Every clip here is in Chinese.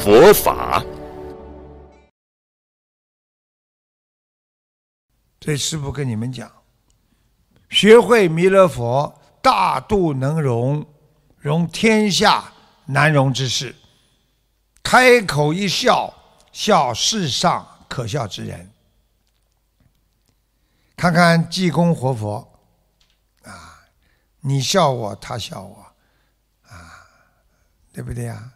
佛法。这师傅跟你们讲，学会弥勒佛大度能容，容天下难容之事。开口一笑，笑世上可笑之人。看看济公活佛，啊，你笑我，他笑我。啊对不对呀？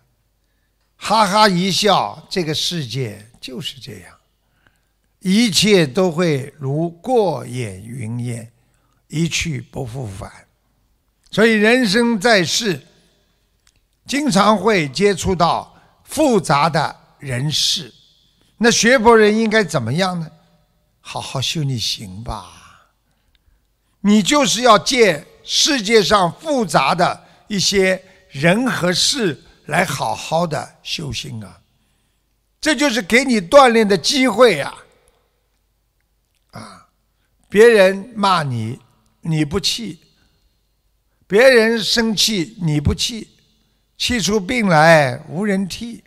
哈哈一笑，这个世界就是这样，一切都会如过眼云烟，一去不复返。所以人生在世，经常会接触到复杂的人事。那学佛人应该怎么样呢？好好修你行吧。你就是要借世界上复杂的一些。人和事来好好的修心啊，这就是给你锻炼的机会呀！啊，别人骂你，你不气；别人生气，你不气，气出病来无人替，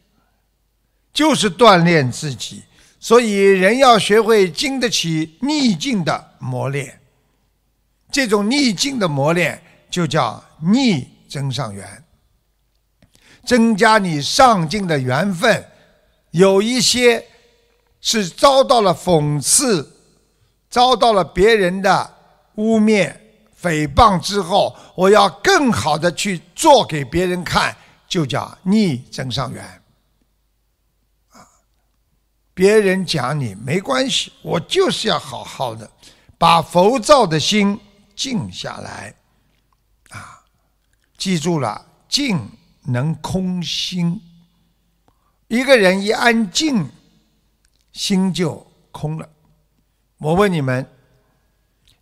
就是锻炼自己。所以人要学会经得起逆境的磨练，这种逆境的磨练就叫逆增上缘。增加你上进的缘分，有一些是遭到了讽刺，遭到了别人的污蔑、诽谤之后，我要更好的去做给别人看，就叫逆增上缘。啊，别人讲你没关系，我就是要好好的把浮躁的心静下来。啊，记住了，静。能空心，一个人一安静，心就空了。我问你们，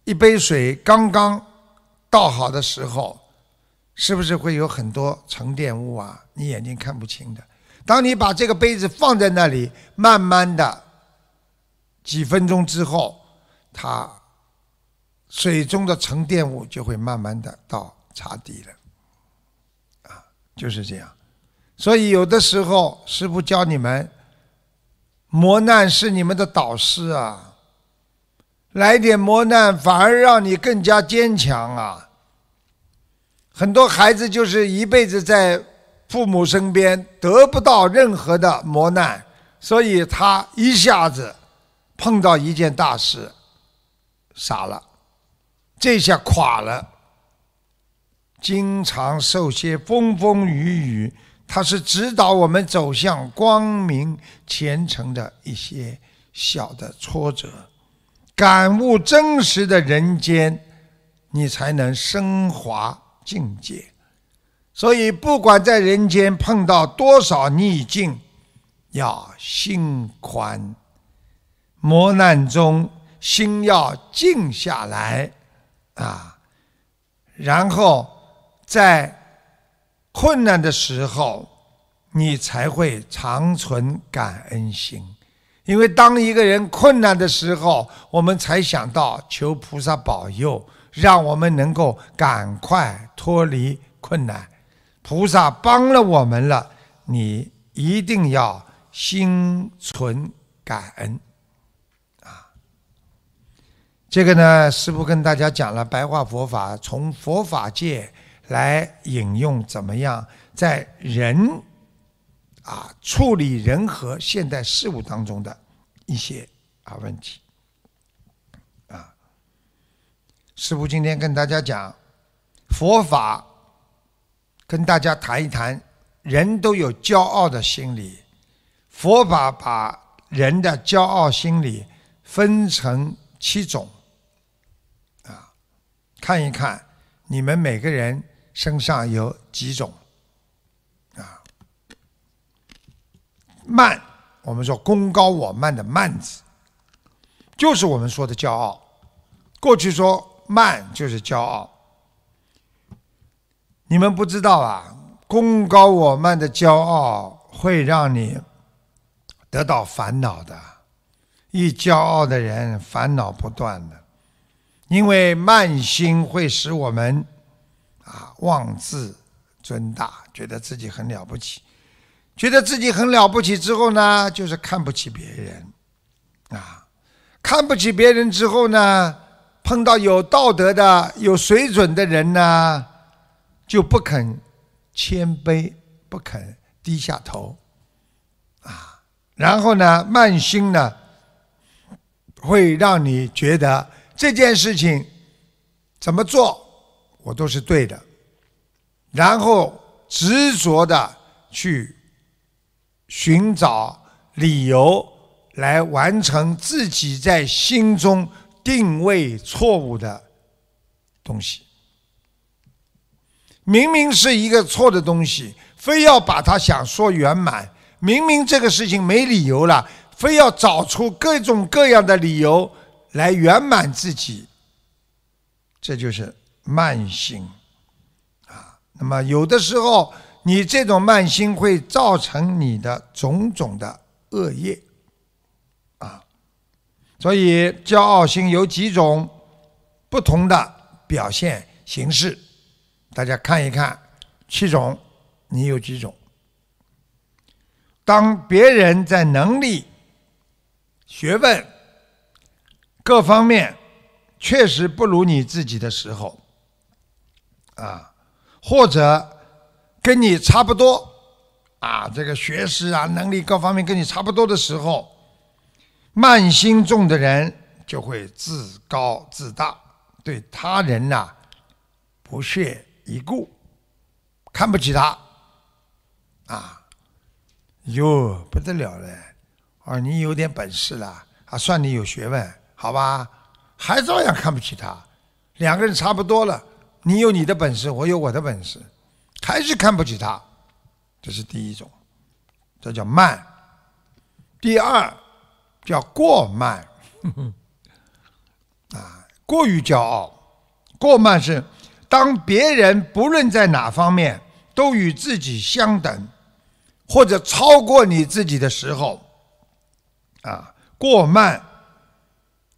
一杯水刚刚倒好的时候，是不是会有很多沉淀物啊？你眼睛看不清的。当你把这个杯子放在那里，慢慢的几分钟之后，它水中的沉淀物就会慢慢的到茶底了。就是这样，所以有的时候师傅教你们，磨难是你们的导师啊，来点磨难反而让你更加坚强啊。很多孩子就是一辈子在父母身边得不到任何的磨难，所以他一下子碰到一件大事，傻了，这下垮了。经常受些风风雨雨，它是指导我们走向光明前程的一些小的挫折，感悟真实的人间，你才能升华境界。所以，不管在人间碰到多少逆境，要心宽，磨难中心要静下来啊，然后。在困难的时候，你才会长存感恩心。因为当一个人困难的时候，我们才想到求菩萨保佑，让我们能够赶快脱离困难。菩萨帮了我们了，你一定要心存感恩啊！这个呢，师父跟大家讲了白话佛法，从佛法界。来引用怎么样在人啊处理人和现代事物当中的一些啊问题啊，师父今天跟大家讲佛法，跟大家谈一谈，人都有骄傲的心理，佛法把人的骄傲心理分成七种啊，看一看你们每个人。身上有几种啊？慢，我们说功高我慢的慢字，就是我们说的骄傲。过去说慢就是骄傲，你们不知道啊，功高我慢的骄傲会让你得到烦恼的。一骄傲的人，烦恼不断的，因为慢心会使我们妄自尊大，觉得自己很了不起，觉得自己很了不起之后呢，就是看不起别人，啊，看不起别人之后呢，碰到有道德的、有水准的人呢，就不肯谦卑，不肯低下头，啊，然后呢，慢心呢。会让你觉得这件事情怎么做我都是对的，然后执着的去寻找理由来完成自己在心中定位错误的东西。明明是一个错的东西，非要把它想说圆满。明明这个事情没理由了。非要找出各种各样的理由来圆满自己，这就是慢心啊。那么有的时候，你这种慢心会造成你的种种的恶业啊。所以，骄傲心有几种不同的表现形式，大家看一看，七种，你有几种？当别人在能力。学问各方面确实不如你自己的时候，啊，或者跟你差不多，啊，这个学识啊、能力各方面跟你差不多的时候，慢心重的人就会自高自大，对他人呐不屑一顾，看不起他，啊，哟不得了了。啊，你有点本事了，啊，算你有学问，好吧？还照样看不起他，两个人差不多了。你有你的本事，我有我的本事，还是看不起他，这是第一种，这叫慢。第二叫过慢，啊，过于骄傲，过慢是当别人不论在哪方面都与自己相等，或者超过你自己的时候。啊，过慢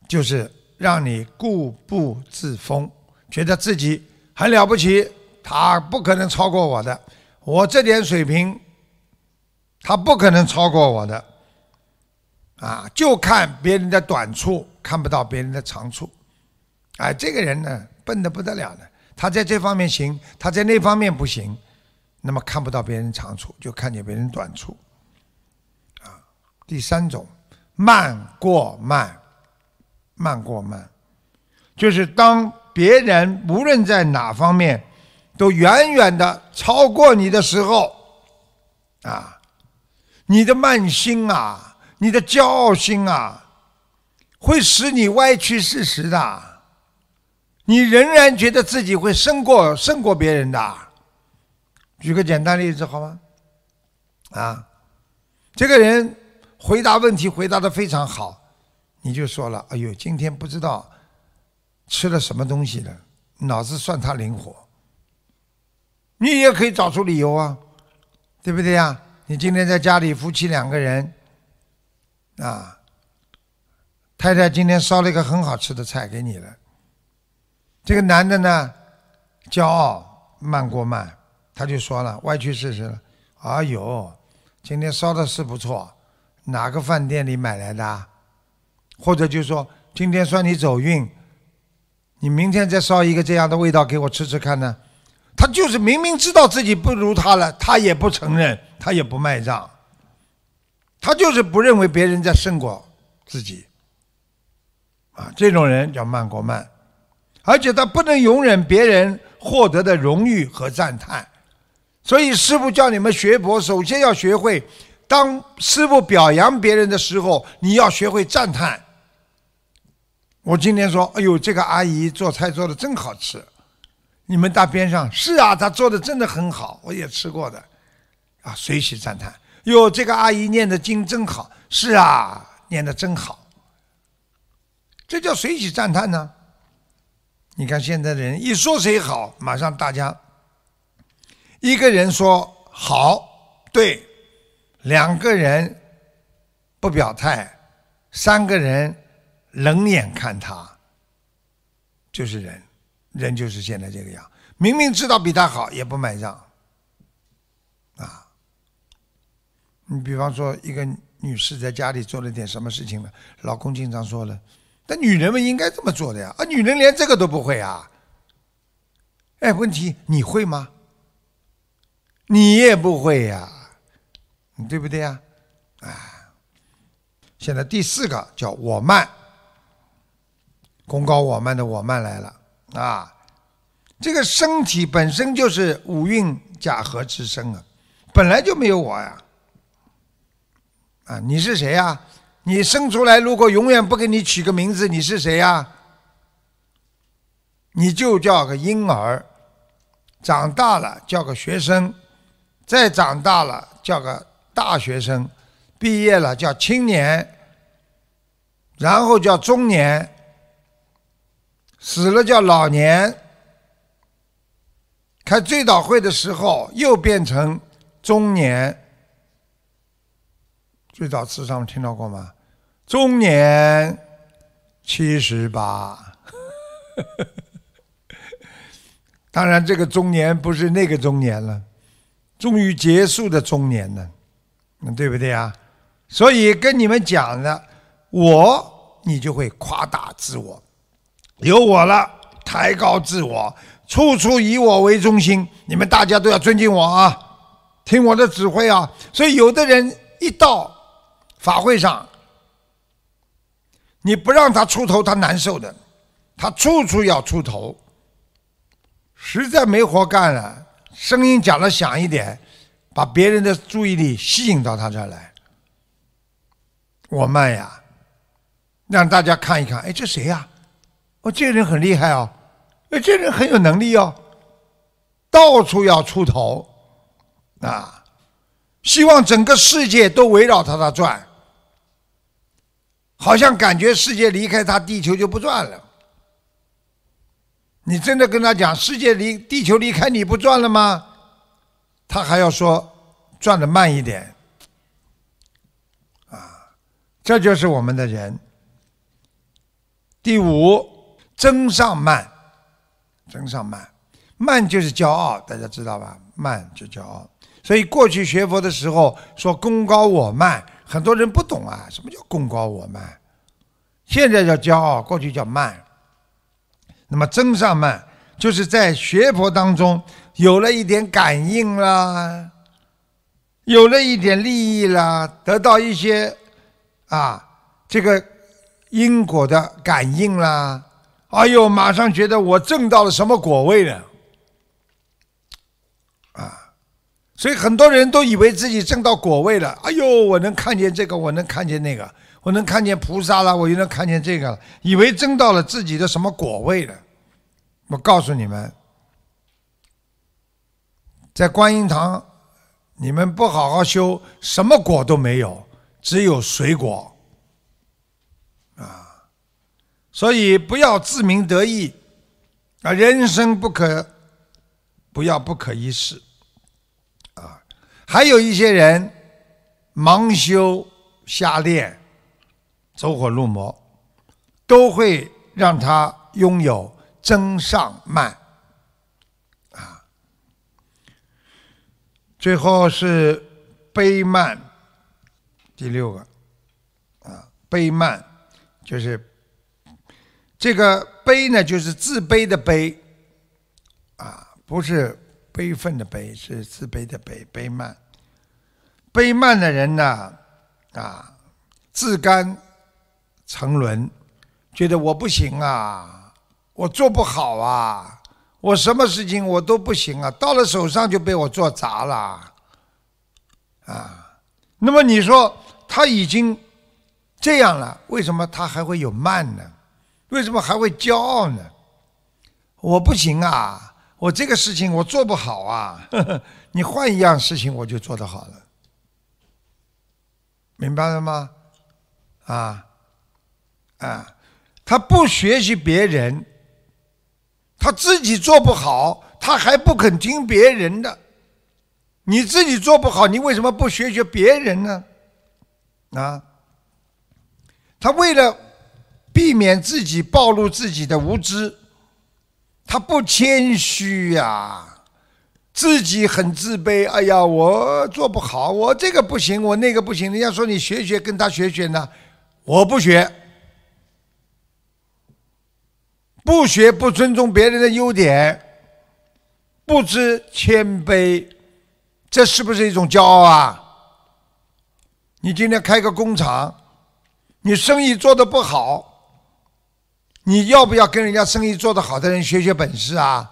就是让你固步自封，觉得自己很了不起，他不可能超过我的，我这点水平，他不可能超过我的。啊，就看别人的短处，看不到别人的长处。哎，这个人呢，笨得不得了的，他在这方面行，他在那方面不行，那么看不到别人长处，就看见别人短处。啊，第三种。慢过慢，慢过慢，就是当别人无论在哪方面都远远的超过你的时候，啊，你的慢心啊，你的骄傲心啊，会使你歪曲事实的，你仍然觉得自己会胜过胜过别人的。举个简单例子好吗？啊，这个人。回答问题回答的非常好，你就说了：“哎呦，今天不知道吃了什么东西了，脑子算他灵活。”你也可以找出理由啊，对不对呀？你今天在家里夫妻两个人啊，太太今天烧了一个很好吃的菜给你了，这个男的呢，骄傲慢过慢，他就说了歪曲事实了：“哎呦，今天烧的是不错。”哪个饭店里买来的？或者就说今天算你走运，你明天再烧一个这样的味道给我吃吃看呢？他就是明明知道自己不如他了，他也不承认，他也不卖账，他就是不认为别人在胜过自己。啊，这种人叫慢过慢，而且他不能容忍别人获得的荣誉和赞叹，所以师傅叫你们学佛，首先要学会。当师傅表扬别人的时候，你要学会赞叹。我今天说：“哎呦，这个阿姨做菜做的真好吃。”你们大边上是啊，她做的真的很好，我也吃过的。啊，随喜赞叹。哟，这个阿姨念的经真好，是啊，念的真好，这叫随喜赞叹呢。你看现在的人一说谁好，马上大家一个人说好，对，两个人不表态，三个人冷眼看他，就是人，人就是现在这个样。明明知道比他好，也不买账，啊！你比方说，一个女士在家里做了点什么事情了，老公经常说了，但女人们应该这么做的呀，啊，女人连这个都不会啊！哎，问题你会吗？你也不会呀，对不对呀？啊！现在第四个叫我慢，功高我慢的我慢来了啊！这个身体本身就是五蕴假合之身啊，本来就没有我呀。啊，你是谁呀？你生出来如果永远不给你取个名字，你是谁呀？你就叫个婴儿，长大了叫个学生，再长大了叫个大学生，毕业了叫青年，然后叫中年，死了叫老年。开追悼会的时候，又变成中年。最早词上听到过吗？中年七十八。当然，这个中年不是那个中年了，终于结束的中年了，对不对啊？所以跟你们讲的，我你就会夸大自我，有我了，抬高自我。处处以我为中心，你们大家都要尊敬我啊，听我的指挥啊。所以有的人一到法会上，你不让他出头，他难受的。他处处要出头，实在没活干了，声音讲的响一点，把别人的注意力吸引到他这儿来。我慢呀，让大家看一看，哎，这谁呀？哦，这个人很厉害哦。哎，这人很有能力哦，到处要出头，啊，希望整个世界都围绕他他转，好像感觉世界离开他，地球就不转了。你真的跟他讲，世界离地球离开你不转了吗？他还要说转的慢一点，啊，这就是我们的人。第五，增上慢。增上慢，慢就是骄傲，大家知道吧？慢就骄傲。所以过去学佛的时候说功高我慢，很多人不懂啊，什么叫功高我慢？现在叫骄傲，过去叫慢。那么增上慢，就是在学佛当中有了一点感应啦，有了一点利益啦，得到一些啊这个因果的感应啦。哎呦，马上觉得我挣到了什么果位了，啊！所以很多人都以为自己挣到果位了。哎呦，我能看见这个，我能看见那个，我能看见菩萨了，我又能看见这个了，以为挣到了自己的什么果位了。我告诉你们，在观音堂，你们不好好修，什么果都没有，只有水果。所以不要自鸣得意，啊，人生不可不要不可一世，啊，还有一些人盲修瞎练，走火入魔，都会让他拥有增上慢，啊，最后是悲慢，第六个，啊，悲慢就是。这个悲呢，就是自卑的悲，啊，不是悲愤的悲，是自卑的悲，悲慢。悲慢的人呢，啊，自甘沉沦，觉得我不行啊，我做不好啊，我什么事情我都不行啊，到了手上就被我做砸了，啊，那么你说他已经这样了，为什么他还会有慢呢？为什么还会骄傲呢？我不行啊！我这个事情我做不好啊！你换一样事情我就做得好了。明白了吗？啊啊，他不学习别人，他自己做不好，他还不肯听别人的。你自己做不好，你为什么不学学别人呢？啊，他为了避免自己暴露自己的无知，他不谦虚呀。自己很自卑，哎呀，我做不好，我这个不行，我那个不行。人家说你学学，跟他学学呢，我不学，不学不尊重别人的优点，不知谦卑，这是不是一种骄傲啊？你今天开个工厂，你生意做的不好，你要不要跟人家生意做得好的人学学本事啊？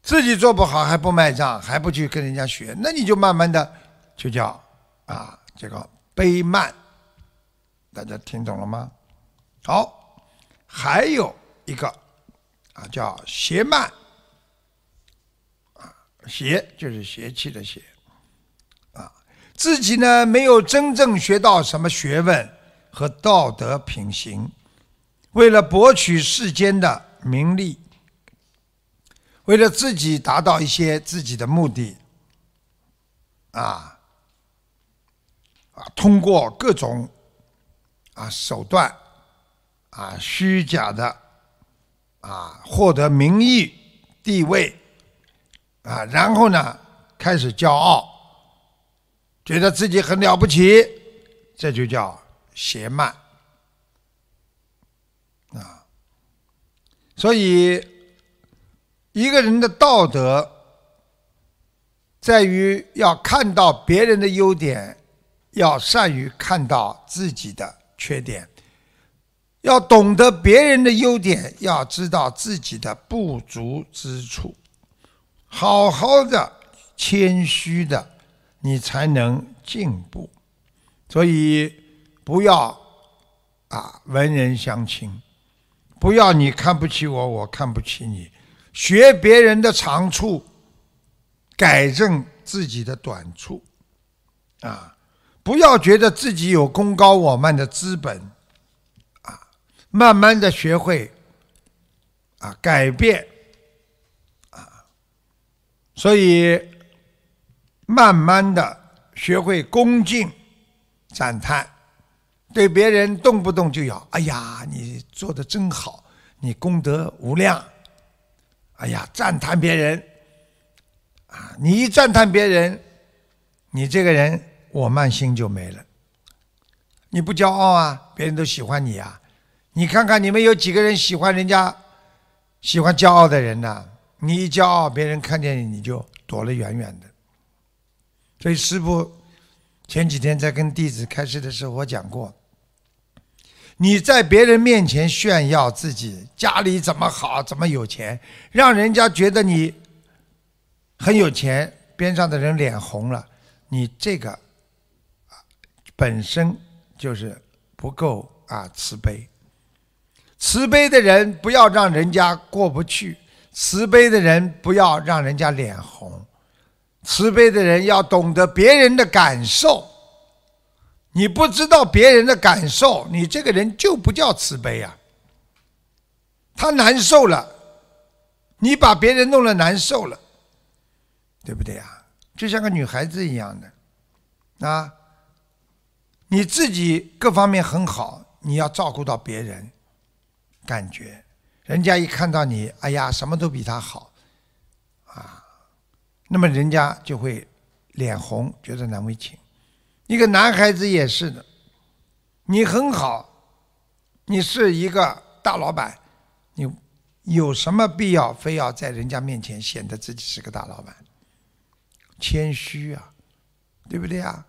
自己做不好还不卖账，还不去跟人家学，那你就慢慢的就叫啊这个卑慢，大家听懂了吗？好，还有一个啊叫邪慢，啊邪就是邪气的邪，啊自己呢没有真正学到什么学问和道德品行，为了博取世间的名利。为了自己达到一些自己的目的，啊，啊，通过各种啊手段，啊虚假的，啊获得名誉地位，啊，然后呢开始骄傲，觉得自己很了不起，这就叫邪慢，所以。一个人的道德，在于要看到别人的优点，要善于看到自己的缺点，要懂得别人的优点，要知道自己的不足之处，好好的谦虚的，你才能进步。所以不要啊文人相轻，不要你看不起我，我看不起你。学别人的长处，改正自己的短处，啊，不要觉得自己有功高我慢的资本，啊，慢慢的学会，啊，改变，啊，所以慢慢的学会恭敬、赞叹，对别人动不动就要，哎呀，你做的真好，你功德无量。哎呀，赞叹别人，啊，你一赞叹别人，你这个人我慢心就没了。你不骄傲啊，别人都喜欢你啊。你看看你们有几个人喜欢人家，喜欢骄傲的人呢？你一骄傲，别人看见你你就躲得远远的。所以师父前几天在跟弟子开示的时候，我讲过。你在别人面前炫耀自己家里怎么好，怎么有钱，让人家觉得你很有钱，边上的人脸红了，你这个本身就是不够啊慈悲。慈悲的人不要让人家过不去，慈悲的人不要让人家脸红，慈悲的人要懂得别人的感受。你不知道别人的感受，你这个人就不叫慈悲啊。他难受了，你把别人弄了难受了，对不对呀？就像个女孩子一样的，啊，你自己各方面很好，你要照顾到别人，感觉人家一看到你，哎呀，什么都比他好，啊，那么人家就会脸红，觉得难为情。一个男孩子也是的，你很好，你是一个大老板，你有什么必要非要在人家面前显得自己是个大老板？谦虚啊，对不对啊？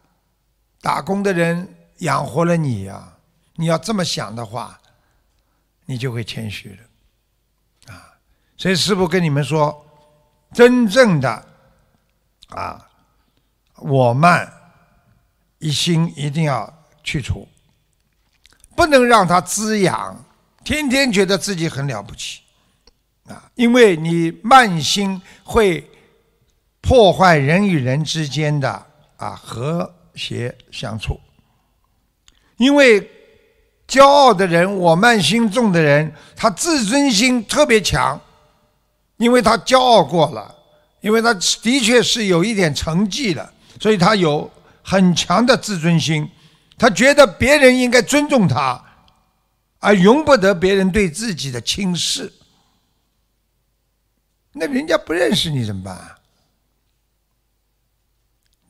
打工的人养活了你呀，你要这么想的话，你就会谦虚了，啊！所以师傅跟你们说，真正的啊，我慢。一心一定要去除，不能让它滋养，天天觉得自己很了不起，啊，因为你慢心会破坏人与人之间的啊和谐相处。因为骄傲的人，我慢心重的人，他自尊心特别强，因为他骄傲过了，因为他的确是有一点成绩了，所以他有很强的自尊心，他觉得别人应该尊重他，而容不得别人对自己的轻视。那人家不认识你怎么办？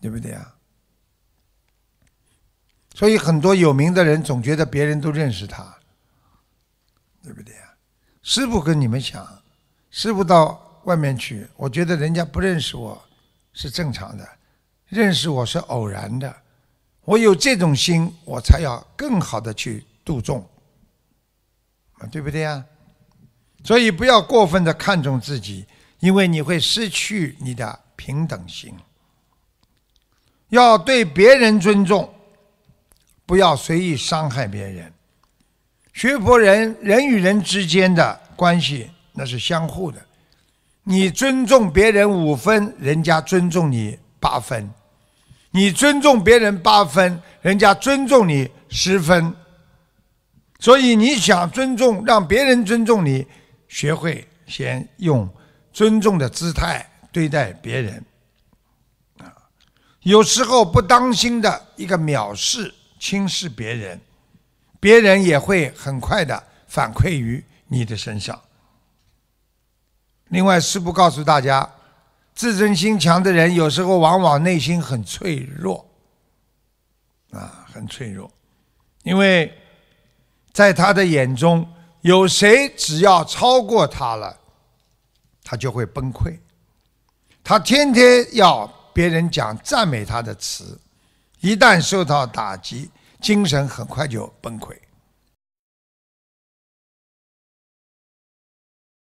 对不对啊？所以很多有名的人总觉得别人都认识他，对不对啊？师傅跟你们讲，师傅到外面去，我觉得人家不认识我是正常的，认识我是偶然的。我有这种心，我才要更好的去度众，啊，对不对呀？所以不要过分的看重自己，因为你会失去你的平等心。要对别人尊重，不要随意伤害别人。学佛人人与人之间的关系那是相互的，你尊重别人五分，人家尊重你八分；你尊重别人八分，人家尊重你十分。所以你想尊重，让别人尊重你，学会先用尊重的姿态对待别人。啊有时候不当心的一个藐视、轻视别人，别人也会很快的反馈于你的身上。另外，师父告诉大家，自尊心强的人有时候往往内心很脆弱，啊，很脆弱，因为在他的眼中，有谁只要超过他了，他就会崩溃。他天天要。别人讲赞美他的词，一旦受到打击，精神很快就崩溃。